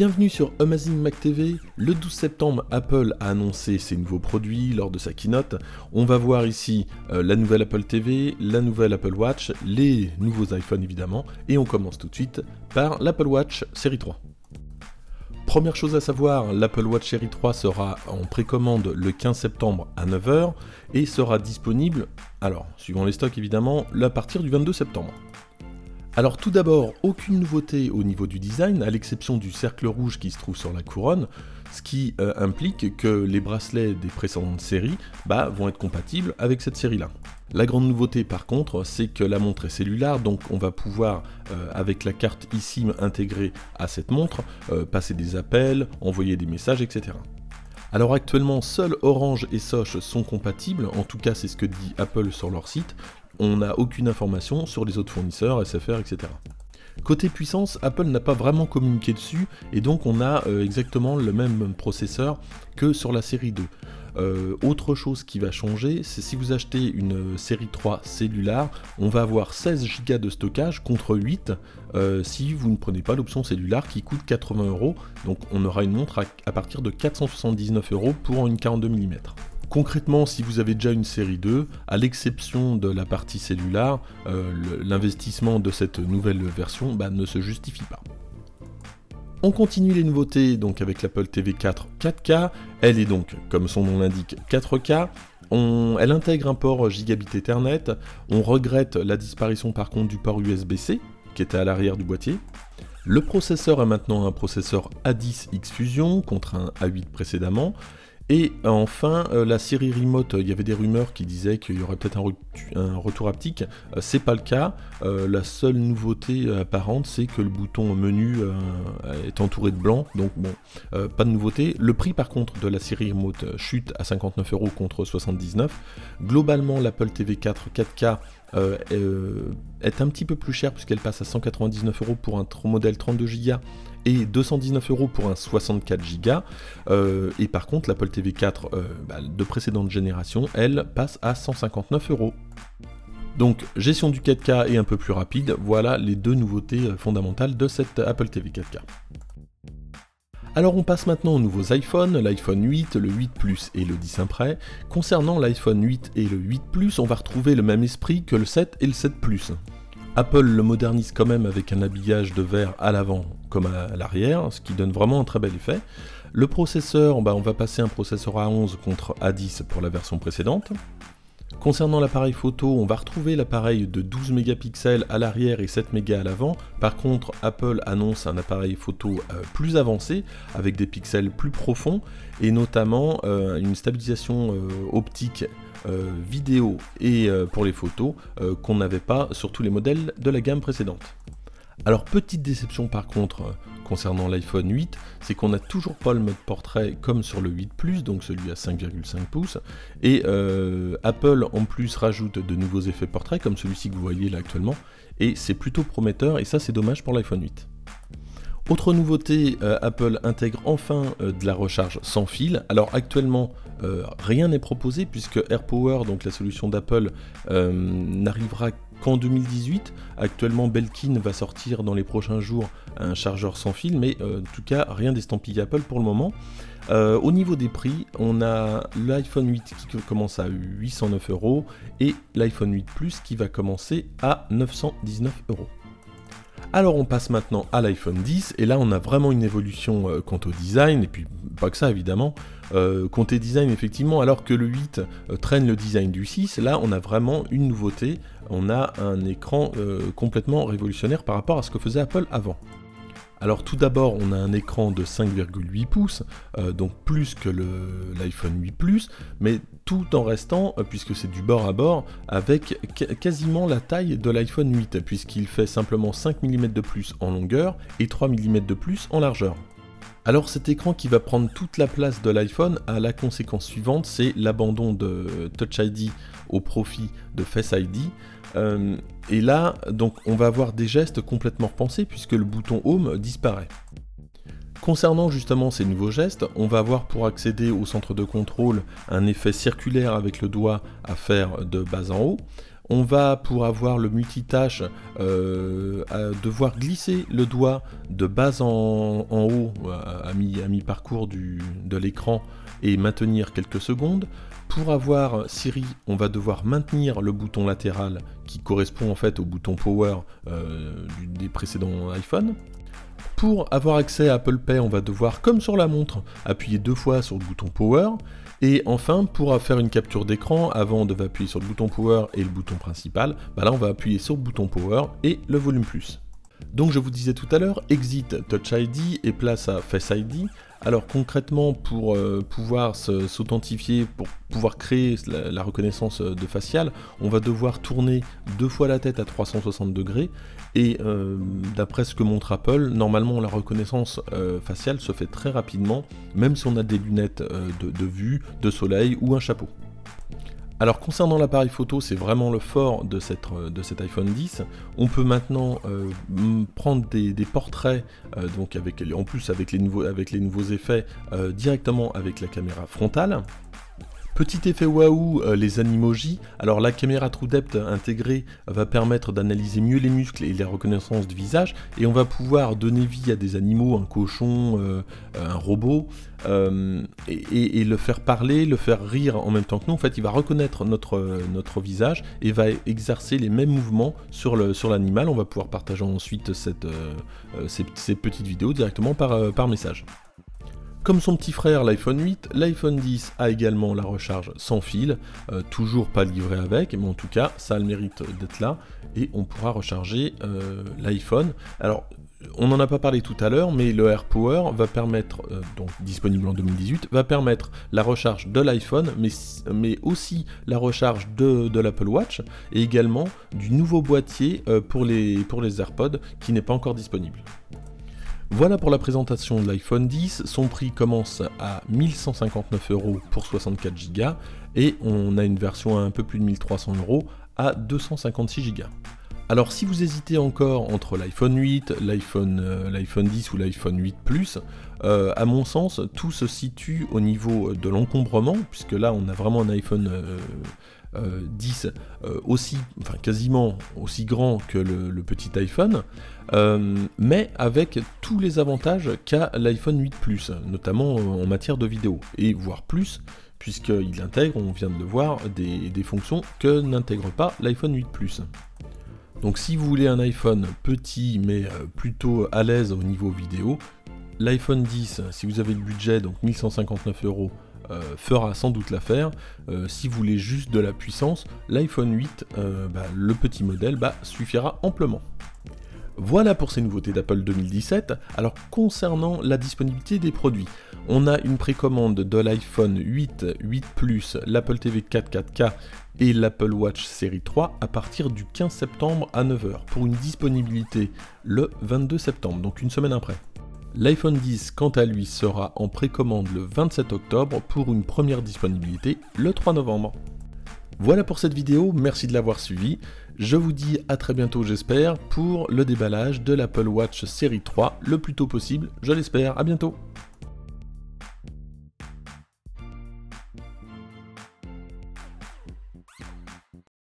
Bienvenue sur Amazing Mac TV. Le 12 septembre, Apple a annoncé ses nouveaux produits lors de sa keynote. On va voir ici euh, la nouvelle Apple TV, la nouvelle Apple Watch, les nouveaux iPhones évidemment, et on commence tout de suite par l'Apple Watch série 3. Première chose à savoir, l'Apple Watch série 3 sera en précommande le 15 septembre à 9h et sera disponible, alors suivant les stocks évidemment, à partir du 22 septembre. Alors tout d'abord, aucune nouveauté au niveau du design, à l'exception du cercle rouge qui se trouve sur la couronne, ce qui euh, implique que les bracelets des précédentes séries bah, vont être compatibles avec cette série-là. La grande nouveauté par contre, c'est que la montre est cellulaire, donc on va pouvoir, euh, avec la carte eSIM intégrée à cette montre, euh, passer des appels, envoyer des messages, etc. Alors actuellement, seuls Orange et Soch sont compatibles, en tout cas c'est ce que dit Apple sur leur site, on n'a aucune information sur les autres fournisseurs, SFR, etc. Côté puissance, Apple n'a pas vraiment communiqué dessus, et donc on a euh, exactement le même processeur que sur la série 2. Euh, autre chose qui va changer, c'est si vous achetez une série 3 cellulaire, on va avoir 16 Go de stockage contre 8 euh, si vous ne prenez pas l'option cellulaire qui coûte 80 euros. Donc on aura une montre à, partir de 479 euros pour une 42 mm. Concrètement, si vous avez déjà une série 2, à l'exception de la partie cellulaire, euh, l'investissement de cette nouvelle version bah, ne se justifie pas. On continue les nouveautés donc avec l'Apple TV 4 4K. Elle est donc, comme son nom l'indique, 4K. elle intègre un port gigabit Ethernet. On regrette la disparition par contre du port USB-C qui était à l'arrière du boîtier. Le processeur est maintenant un processeur A10X Fusion contre un A8 précédemment. Et enfin, euh, la série Remote, il y avait des rumeurs qui disaient qu'il y aurait peut-être un, retour haptique. Euh, c'est pas le cas. Euh, la seule nouveauté apparente, c'est que le bouton menu est entouré de blanc. Donc bon, pas de nouveauté. Le prix par contre de la série Remote chute à 59 euros contre 79. Globalement, l'Apple TV 4 4K est un petit peu plus cher puisqu'elle passe à 199 euros pour un modèle 32 Go et 219 euros pour un 64 Go. Euh, et par contre, l'Apple TV 4 euh, bah, de précédente génération, elle passe à 159 euros. Donc gestion du 4K et un peu plus rapide, voilà les deux nouveautés euh, fondamentales de cette Apple TV 4K. Alors on passe maintenant aux nouveaux iPhones, l'iPhone 8, le 8 Plus et le 10 après. Concernant l'iPhone 8 et le 8 Plus, on va retrouver le même esprit que le 7 et le 7 Plus. Apple le modernise quand même avec un habillage de verre à l'avant comme à l'arrière, ce qui donne vraiment un très bel effet. Le processeur, bah, on va passer un processeur A11 contre A10 pour la version précédente. Concernant l'appareil photo, on va retrouver l'appareil de 12 mégapixels à l'arrière et 7 mégas à l'avant. Par contre, Apple annonce un appareil photo euh, plus avancé avec des pixels plus profonds et notamment euh, une stabilisation euh, optique vidéo et pour les photos qu'on n'avait pas sur tous les modèles de la gamme précédente. Alors petite déception par contre concernant l'iPhone 8, c'est qu'on n'a toujours pas le mode portrait comme sur le 8 Plus, donc celui à 5,5 pouces, et euh, Apple en plus rajoute de nouveaux effets portrait comme celui-ci que vous voyez là actuellement, et c'est plutôt prometteur, et ça c'est dommage pour l'iPhone 8. Autre nouveauté, euh, Apple intègre enfin euh, de la recharge sans fil. Alors actuellement, rien n'est proposé puisque AirPower, donc la solution d'Apple, n'arrivera qu'en 2018. Actuellement, Belkin va sortir dans les prochains jours un chargeur sans fil, mais euh, en tout cas, rien d'estampillé Apple pour le moment. Euh, au niveau des prix, on a l'iPhone 8 qui commence à 809 euros et l'iPhone 8 Plus qui va commencer à 919 euros. Alors on passe maintenant à l'iPhone 10 et là on a vraiment une évolution euh, quant au design et puis pas que ça évidemment. Euh, côté design effectivement alors que le 8 traîne le design du 6, là on a vraiment une nouveauté on a un écran euh, complètement révolutionnaire par rapport à ce que faisait Apple avant. Alors tout d'abord, on a un écran de 5,8 pouces, euh, donc plus que l'iPhone 8 Plus, mais tout en restant, euh, puisque c'est du bord à bord, avec quasiment la taille de l'iPhone 8, puisqu'il fait simplement 5 mm de plus en longueur et 3 mm de plus en largeur. Alors cet écran qui va prendre toute la place de l'iPhone a la conséquence suivante, c'est l'abandon de Touch ID au profit de Face ID. Euh, et là, donc, on va avoir des gestes complètement repensés puisque le bouton Home disparaît. Concernant justement ces nouveaux gestes, on va avoir pour accéder au centre de contrôle un effet circulaire avec le doigt à faire de bas en haut. On va, pour avoir le multitâche, euh, devoir glisser le doigt de bas en, haut, à, mi-parcours de l'écran, et maintenir quelques secondes. Pour avoir Siri, on va devoir maintenir le bouton latéral qui correspond en fait au bouton Power euh, des précédents iPhone. Pour avoir accès à Apple Pay, on va devoir, comme sur la montre, appuyer deux fois sur le bouton Power. Et enfin, pour faire une capture d'écran, avant de appuyer sur le bouton Power et le bouton principal, bah là on va appuyer sur le bouton Power et le volume plus. Donc je vous disais tout à l'heure, exit Touch ID et place à Face ID. Alors concrètement, pour euh, pouvoir s'authentifier, pour pouvoir créer la, reconnaissance de facial, on va devoir tourner deux fois la tête à 360 degrés. Et euh, d'après ce que montre Apple, normalement la reconnaissance euh, faciale se fait très rapidement, même si on a des lunettes de vue, de soleil ou un chapeau. Alors concernant l'appareil photo, c'est vraiment le fort de, euh, cet iPhone 10. On peut maintenant euh, prendre des, portraits, euh, donc avec, en plus avec les nouveaux effets, directement avec la caméra frontale. Petit effet waouh, euh, les animojis. Alors la caméra TrueDepth intégrée va permettre d'analyser mieux les muscles et les reconnaissances de visage, et on va pouvoir donner vie à des animaux, un cochon, euh, un robot, euh, et, le faire parler, le faire rire en même temps que nous. En fait, il va reconnaître notre, notre visage et va exercer les mêmes mouvements sur l'animal. Sur on va pouvoir partager ensuite cette, ces, petites vidéos directement par message. Comme son petit frère l'iPhone 8, l'iPhone 10 a également la recharge sans fil, euh, toujours pas livré avec, mais en tout cas ça a le mérite d'être là, et on pourra recharger euh, l'iPhone. Alors on n'en a pas parlé tout à l'heure, mais le AirPower va permettre, euh, donc disponible en 2018, va permettre la recharge de l'iPhone, mais, aussi la recharge de, de l'Apple Watch, et également du nouveau boîtier pour, les, pour les AirPods qui n'est pas encore disponible. Voilà pour la présentation de l'iPhone 10. Son prix commence à 1159 euros pour 64 Go et on a une version à un peu plus de 1300 euros à 256 Go. Alors si vous hésitez encore entre l'iPhone 8, l'iPhone euh, l'iPhone 10 ou l'iPhone 8 Plus, euh, à mon sens, tout se situe au niveau de l'encombrement, puisque là on a vraiment un iPhone 10 euh, aussi, quasiment aussi grand que le, petit iPhone, mais avec tous les avantages qu'a l'iPhone 8 Plus, notamment en matière de vidéo, et voire plus, puisqu'il intègre, on vient de le voir, des, des fonctions que n'intègre pas l'iPhone 8 Plus. Donc si vous voulez un iPhone petit mais euh, plutôt à l'aise au niveau vidéo, l'iPhone 10, si vous avez le budget, donc 1159 euros, euh, fera sans doute l'affaire. Euh, si vous voulez juste de la puissance, l'iPhone 8, bah, le petit modèle, bah, suffira amplement. Voilà pour ces nouveautés d'Apple 2017. Alors concernant la disponibilité des produits, on a une précommande de l'iPhone 8, 8 Plus, l'Apple TV 4 4K et l'Apple Watch série 3 à partir du 15 septembre à 9h pour une disponibilité le 22 septembre, donc une semaine après. L'iPhone 10 quant à lui sera en précommande le 27 octobre pour une première disponibilité le 3 novembre. Voilà pour cette vidéo, merci de l'avoir suivi. Je vous dis à très bientôt j'espère pour le déballage de l'Apple Watch série 3 le plus tôt possible, je l'espère, à bientôt